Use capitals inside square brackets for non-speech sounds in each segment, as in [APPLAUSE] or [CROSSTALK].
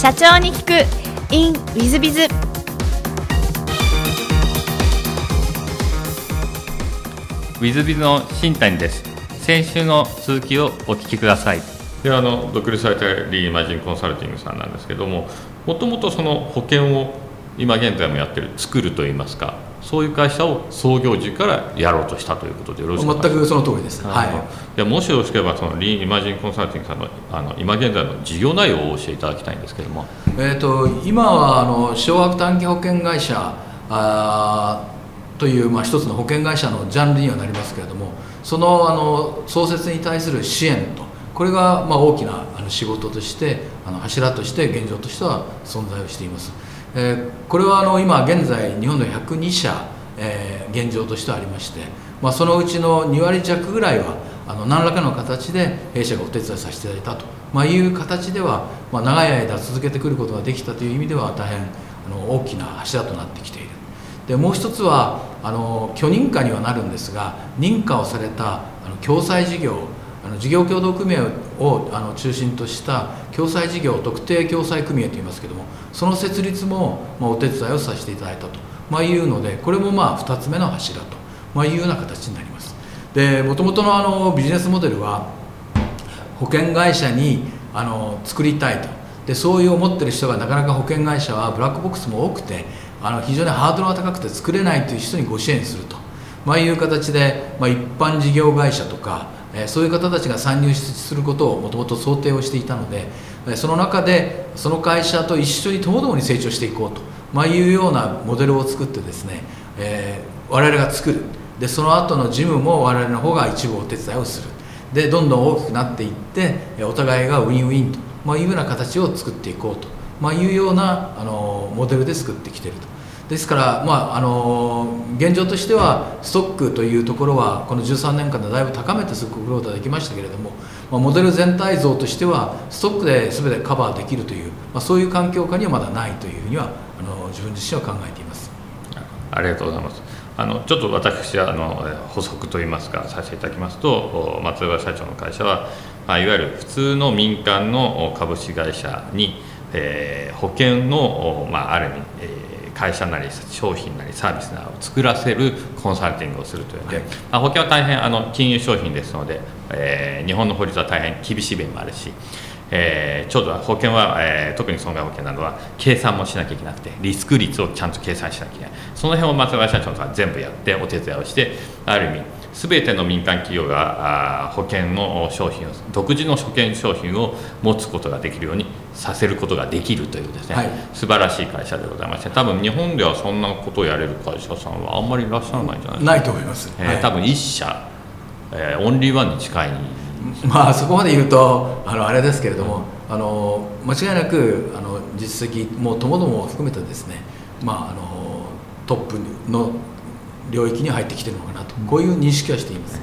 社長に聞く。In ウィズビズウィズビズの新谷です。先週の続きをお聞きください。であの独立されたリーイマジンコンサルティングさんなんですけどももともとその保険を今現在もやってる作るといいますかそういう会社を創業時からやろうとしたということでよろしいですか全くその通りです、はい、でもしよろしければそのリーイマジンコンサルティングさんのあの今現在の事業内容をお教えいただきたいんですけども、えーと、今はあの小額短期保険会社あという、まあ、一つの保険会社のジャンルにはなりますけれどもそのあの創設に対する支援とこれがまあ大きなあの仕事としてあの柱として現状としては存在をしています、えー、これはあの今現在日本の102社、えー、現状としてありまして、まあ、そのうちの2割弱ぐらいはあの何らかの形で弊社がお手伝いさせていただいたと、まあ、いう形では、まあ、長い間続けてくることができたという意味では大変あの大きな柱となってきている。でもう一つはあの許認可にはなるんですが認可をされたあの共済事業あの事業協同組合をあの中心とした共済事業特定共済組合といいますけどもその設立も、ま、お手伝いをさせていただいたと、ま、いうのでこれもまあ2つ目の柱と、ま、いうような形になります。でもともとのあのビジネスモデルは保険会社にあの作りたいと。でそういう思ってる人がなかなか保険会社はブラックボックスも多くてあの非常にハードルが高くて作れないという人にご支援すると、まあ、いう形で、まあ、一般事業会社とか、え、そういう方たちが参入することをもともと想定をしていたので、その中でその会社と一緒にともどもに成長していこうと、まあ、いうようなモデルを作ってですね、えー、我々が作るでその後の事務も我々の方が一部お手伝いをするでどんどん大きくなっていってお互いがウィンウィンと、まあ、いうような形を作っていこうとまあ、いうようなあのモデルで作ってきていると。ですから、まあ、あの現状としてはストックというところはこの13年間でだいぶ高めてすごくグロードできましたけれども、まあ、モデル全体像としてはストックで全てカバーできるという、まあ、そういう環境下にはまだないというふうにはあの自分自身は考えています。ありがとうございます。あのちょっと私はあの補足といいますかさせていただきますと松浦社長の会社は、まあ、いわゆる普通の民間の株式会社にえー、保険の、まあ、ある意味、えー、会社なり商品なりサービスなりを作らせるコンサルティングをするというので、はい、まあ、保険は大変あの金融商品ですので、えー、日本の法律は大変厳しい面もあるし、えー、ちょうど保険は、えー、特に損害保険などは計算もしなきゃいけなくてリスク率をちゃんと計算しなきゃいけない。その辺を松原社長が全部やってお手伝いをしてある意味全ての民間企業が保険の商品を独自の保険商品を持つことができるようにさせることができるというですね、はい、素晴らしい会社でございまして多分日本ではそんなことをやれる会社さんはあんまりいらっしゃらないんじゃないですか。ないと思います、えー、多分1社、えー、オンリーワンに近い。まあそこまで言うとあのあれですけれども、あの間違いなくあの実績もともども含めてですねまああのトップの領域に入ってきてるのかなと、こういう認識はしています、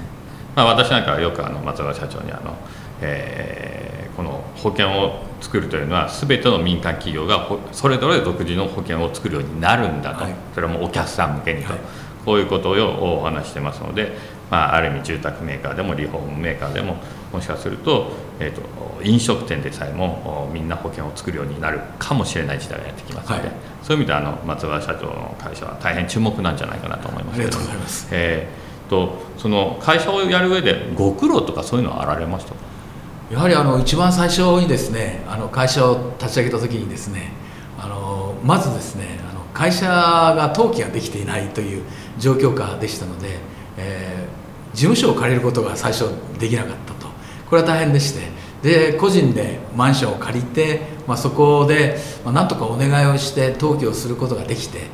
まあ、私なんかはよくあの松原社長にあの、えー、この保険を作るというのは全ての民間企業がそれぞれ独自の保険を作るようになるんだと、はい、それはもうお客さん向けにと、はい、こういうことをお話してますので、まあ、ある意味住宅メーカーでもリフォームメーカーでももしかすると,、えーと、飲食店でさえもみんな保険を作るようになるかもしれない時代がやってきますので、はい、そういう意味であの松原社長の会社は大変注目なんじゃないかなと思いますありがとうございます、えーと、その会社をやる上でご苦労とかそういうのはあられました？かやはりあの一番最初にですねあの会社を立ち上げた時にですねあのまずですねあの会社が登記ができていないという状況下でしたので、えー、事務所を借りることが最初できなかったとこれは大変でして。で個人でマンションを借りて、まあ、そこで、ま、なんとかお願いをして登記をすることができて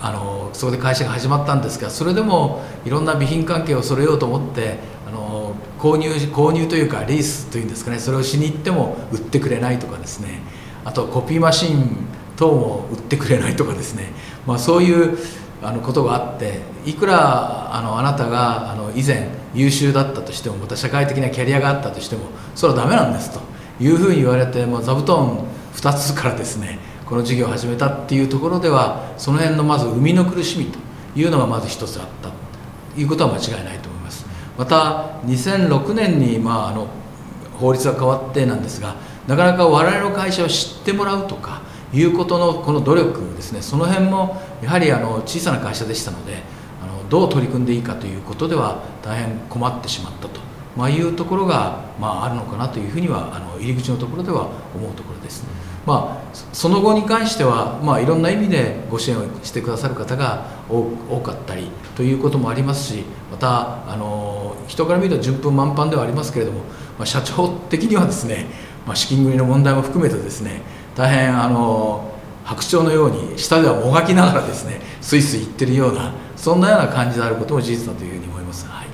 あのそこで会社が始まったんですがそれでもいろんな備品関係を揃えようと思ってあの購入購入というかリースというんですかねそれをしに行っても売ってくれないとかですね。あとコピーマシン等も売ってくれないとかですね、まあ、そういうあのことがあっていくらあのあなたがあの以前優秀だったとしてもまた社会的なキャリアがあったとしてもそれはダメなんですと。いうふうに言われて、まあ、座布団2つからですねこの事業を始めたっていうところではその辺のまず生みの苦しみというのがまず一つあった。ということは間違いないと思います。また2006年に、まあ、あの法律が変わってなんですがなかなか我々の会社を知ってもらうとかいうことのこの努力ですねその辺もやはりあの小さな会社でしたのであのどう取り組んでいいかということでは大変困ってしまったと、まあ、いうところが、まあ、あるのかなというふうにはあの入り口のところでは思うところです。まあ、その後に関しては、まあ、いろんな意味でご支援をしてくださる方が多かったりということもありますしまたあの人から見ると順風満帆ではありますけれども、まあ、社長的にはですね、まあ、資金繰りの問題も含めてですね大変あの白鳥のように下ではもがきながらですねスイスイ行ってるようなそんなような感じであることも事実だというふうに思います。はい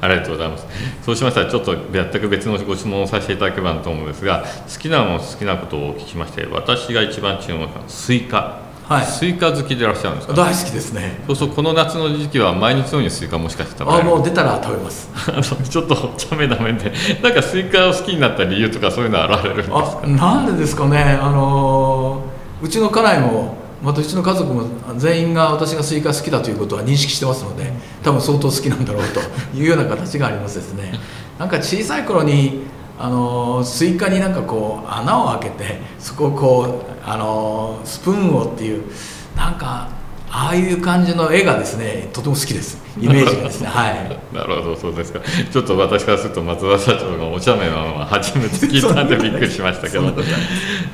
ありがとうございます。そうしましたら、ちょっと全く別のご質問をさせていただければと思うんですが、好きなもの、好きなことをお聞きまして、私が一番注目したのはスイカ。はい、スイカ好きでいらっしゃるんですか？大好きですね。そうそうこの夏の時期は毎日のようにスイカもしかして食べあもう出たら食べます。[LAUGHS] あのちょっとお茶目な面で [LAUGHS] なんかスイカを好きになった理由とかそういうのはあられるんですか？なんでですかね。あのうちの家内もまたうちの家族も全員が私がスイカ好きだということは認識してますので多分相当好きなんだろうというような形がありますですね。[LAUGHS] なんか小さい頃にあのスイカになんかこう穴を開けてそこをこうあのスプーンをっていうなんかああいう感じの絵がですねとても好きです。イメージがですね。[LAUGHS] はい。なるほどそうですか。ちょっと私からすると松田社長がお茶目は初めて聞いたんでびっくりしましたけど。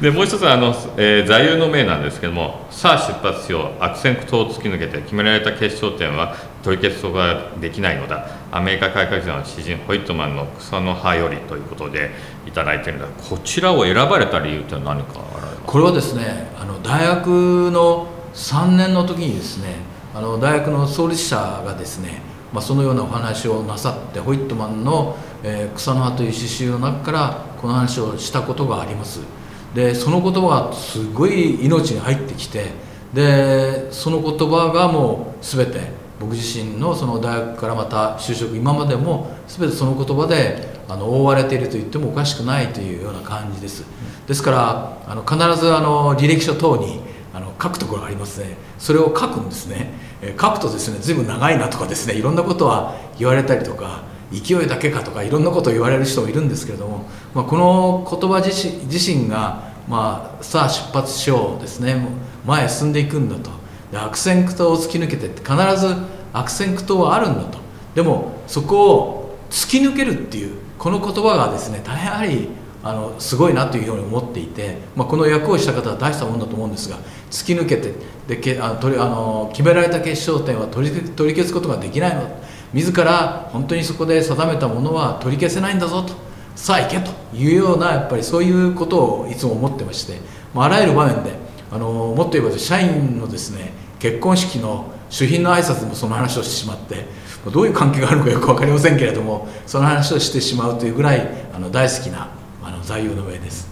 でもう一つあの、えー、座右の銘なんですけどもさあ出発しよう悪戦苦闘を突き抜けて決められた決勝点は取り消すことができないのだ。アメリカ改革者の詩人ホイットマンの草の葉よりということでいただいてるんだ。こちらを選ばれた理由って何かあらこれはですねあの大学の3年の時にですねあの大学の創立者がですね、まあ、そのようなお話をなさってホイットマンの「えー、草の葉」という詩集の中からこの話をしたことがあります。でその言葉がすごい命に入ってきてでその言葉がもう全て僕自身のその大学からまた就職今までも全てその言葉であの覆われていると言ってもおかしくないというような感じです。ですからあの必ずあの履歴書等にあの書くところがありますね。それを書くんですね、え書くとですね随分長いなとかですねいろんなことは言われたりとか勢いだけかとかいろんなことを言われる人もいるんですけれども、まあ、この言葉自身が、まあ、さあ出発しようですね。前へ進んでいくんだと。悪戦苦闘を突き抜けてって必ず悪戦苦闘はあるんだと。でもそこを突き抜けるっていうこの言葉がですね大変やはりあのすごいなというふうに思っていて、まあ、この役をした方は大したもんだと思うんですが突き抜けてでけあの取りあの決められた決勝点は取り取り消すことができないの。自ら本当にそこで定めたものは取り消せないんだぞと。さあ行けというようなやっぱりそういうことをいつも思ってまして、まあ、あらゆる場面であのもっと言えば社員のですね結婚式の主賓の挨拶もその話をしてしまってどういう関係があるのかよく分かりませんけれどもその話をしてしまうというぐらいあの大好きなあの座右の銘です。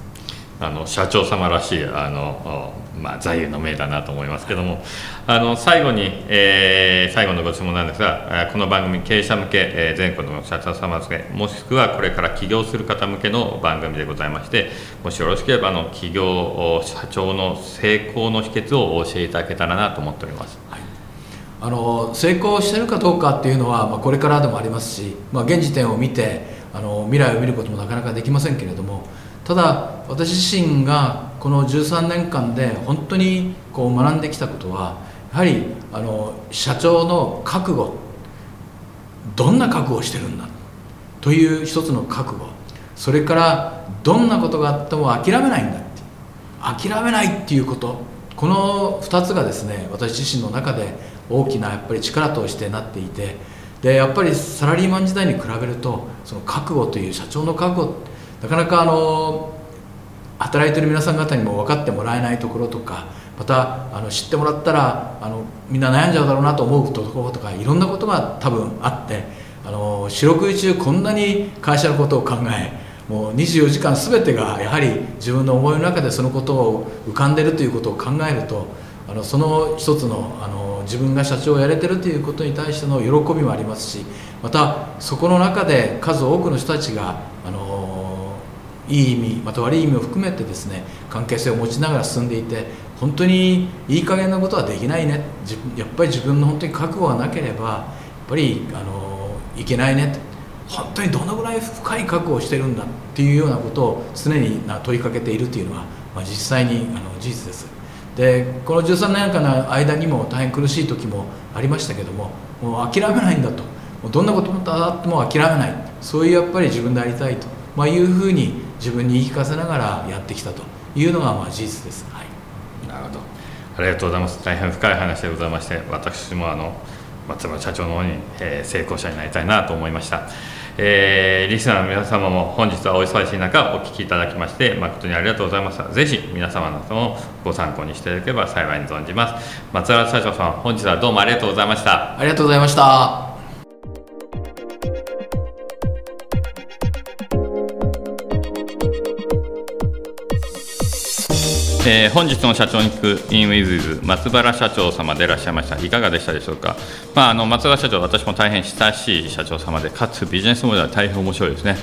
あの社長様らしいあの、まあ、座右の銘だなと思いますけどもあの最後に、えー、最後のご質問なんですがこの番組経営者向け、えー、全国の社長様向けもしくはこれから起業する方向けの番組でございましてもしよろしければあの起業社長の成功の秘訣をお教えいただけたらなと思っております。はいあの成功してるかどうかっていうのは、まあ、これからでもありますし、まあ、現時点を見てあの未来を見ることもなかなかできませんけれどもただ私自身がこの13年間で本当にこう学んできたことはやはりあの社長の覚悟どんな覚悟をしてるんだという一つの覚悟それからどんなことがあっても諦めないんだって諦めないっていうことこの2つがですね私自身の中で大きなやっぱり力としてなっていてでやっぱりサラリーマン時代に比べるとその覚悟という社長の覚悟なかなかあの働いてる皆さん方にも分かってもらえないところとかまたあの知ってもらったらあのみんな悩んじゃうだろうなと思うところとかいろんなことが多分あってあの四六時中こんなに会社のことを考えもう24時間全てがやはり自分の思いの中でそのことを浮かんでるということを考えるとあのその一つのあの自分が社長をやれてるということに対しての喜びもありますしまたそこの中で数多くの人たちがいい意味また悪い意味を含めてですね関係性を持ちながら進んでいて本当にいい加減なことはできないね。やっぱり自分の本当に覚悟がなければやっぱりあのいけないね。本当にどのぐらい深い覚悟をしてるんだっていうようなことを常に問いかけているというのは、まあ、実際にあの事実です。でこの13年間の間にも大変苦しい時もありましたけどももう諦めないんだと。どんなこともあっても諦めない。そういうやっぱり自分でありたいと、まあ、いうふうに自分に言い聞かせながらやってきたというのがまあ事実です、はい、なるほど。ありがとうございます。大変深い話でございまして私もあの松村社長の方に、えー、成功者になりたいなと思いました、えー、リスナーの皆様も本日はお忙しい中お聞きいただきまして誠にありがとうございました。ぜひ皆様のもご参考にしていただければ幸いに存じます。松原社長さん本日はどうもありがとうございました。ありがとうございましたえー、本日の社長に聞くインウィズズ松原社長様でいらっしゃいました。いかがでしたでしょうか、まあ、あの松原社長私も大変親しい社長様でかつビジネスモデルは大変面白いですね、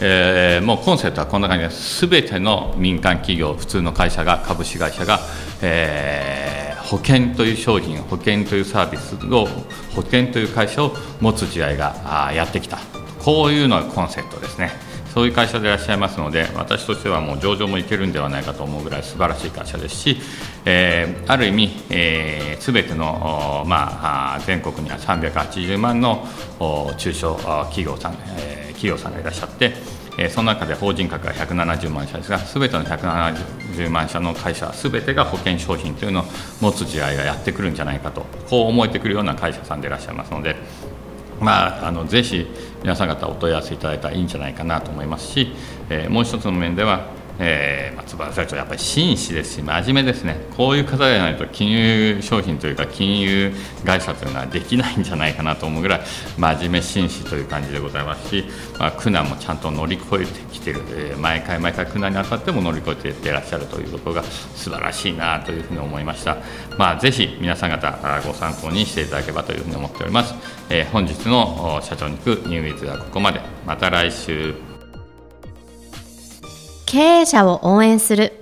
えー、もうコンセプトはこんな感じです。べての民間企業普通の会社が株式会社が、えー、保険という商品保険というサービスを保険という会社を持つ時代がやってきた。こういうのがコンセプトですね。そういう会社でいらっしゃいますので私としてはもう上場もいけるんではないかと思うぐらい素晴らしい会社ですし、えー、ある意味すべ、えー、ての、まあ、全国には380万の中小企業さん、えー、企業さんがいらっしゃってえその中で法人格が170万社ですが、すべての170万社の会社、すべてが保険商品というのを持つ時代がやってくるんじゃないかと、こう思えてくるような会社さんでいらっしゃいますので、まあ、あのぜひ皆さん方お問い合わせいただいたらいいんじゃないかなと思いますし、えー、もう一つの面ではえー、松原社長、やっぱり紳士ですし、真面目ですね、こういう方でないと金融商品というか、金融会社というのはできないんじゃないかなと思うぐらい、真面目紳士という感じでございますし、まあ、苦難もちゃんと乗り越えてきてる、えー、毎回毎回苦難に当たっても乗り越えていってらっしゃるというところが素晴らしいなというふうに思いました。まあ、ぜひ皆さん方、ご参考にしていただければというふうに思っております。えー、本日の社長に行くニューウィズはここまで。また来週。経営者を応援する。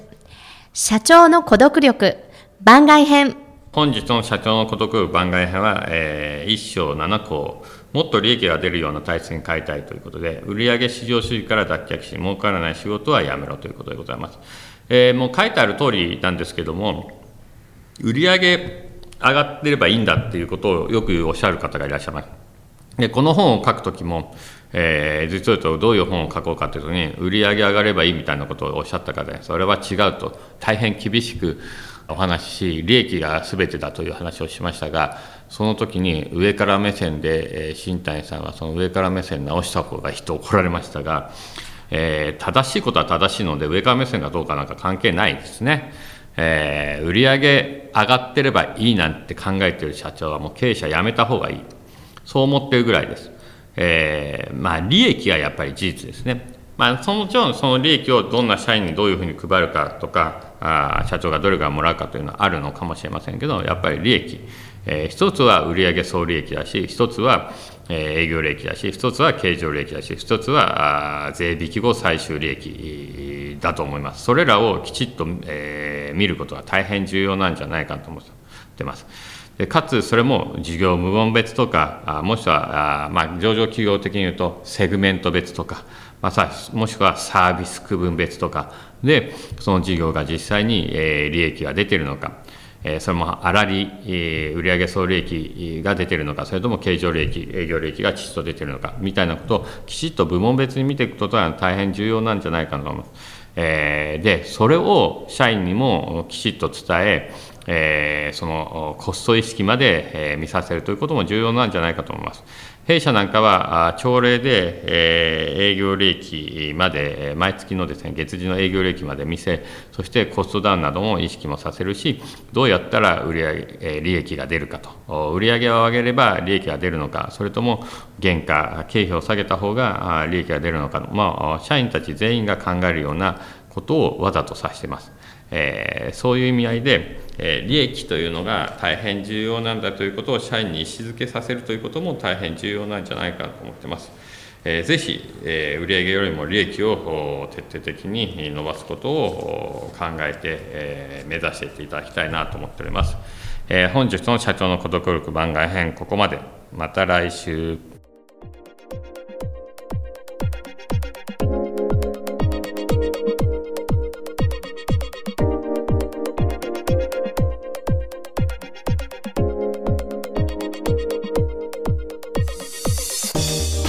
社長の孤独力。番外編。本日の社長の孤独番外編は、えー、1章7項もっと利益が出るような体質に変えたいということで売上至上主義から脱却し儲からない仕事はやめろということでございます、えー、もう書いてある通りなんですけども売上上がってればいいんだっていうことをよくおっしゃる方がいらっしゃいます。でこの本を書くときもえー、実を言うとどういう本を書こうかというとに売り上げ上がればいいみたいなことをおっしゃった方でそれは違うと大変厳しくお話しし利益が全てだという話をしましたがその時に上から目線で、えー、新谷さんはその上から目線直した方が人怒られましたが、えー、正しいことは正しいので上から目線がどうかなんか関係ないですね。えー、売上上がってればいいなんて考えている社長はもう経営者辞めた方がいいそう思ってるぐらいです。えー、まあ、利益はやっぱり事実ですね。まあ、そのもちろんその利益をどんな社員にどういうふうに配るかとかあ社長がどれからもらうかというのはあるのかもしれませんけどやっぱり利益、えー、一つは売上総利益だし一つは、営業利益だし一つは経常利益だし一つはあ税引き後最終利益だと思いますそれらをきちっと、えー、見ることが大変重要なんじゃないかと思ってます。かつそれも事業部門別とかもしくはまあ上場企業的に言うとセグメント別とかまさもしくはサービス区分別とか。でその事業が実際に利益が出ているのか。それも粗利売上総利益が出ているのか。それとも経常利益営業利益がきちっと出ているのか。みたいなことをきちっと部門別に見ていくことは大変重要なんじゃないかなと思います。でそれを社員にもきちっと伝ええー、そのコスト意識まで、えー、見させるということも重要なんじゃないかと思います。弊社なんかは朝礼で、えー、営業利益まで毎月のですね月次の営業利益まで見せそしてコストダウンなども意識もさせるしどうやったら売上、え利益が出るかと売上を上げれば利益が出るのかそれとも原価経費を下げた方が利益が出るのかまあ、社員たち全員が考えるようなことをわざと指しています。えー、そういう意味合いで、えー、利益というのが大変重要なんだということを社員に意思づけさせるということも大変重要なんじゃないかと思ってます。えー、ぜひ、えー、売上よりも利益を徹底的に伸ばすことを考えて、えー、目指していっていただきたいなと思っております。えー、本日の社長の孤独力番外編、ここまで。また来週。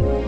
thank you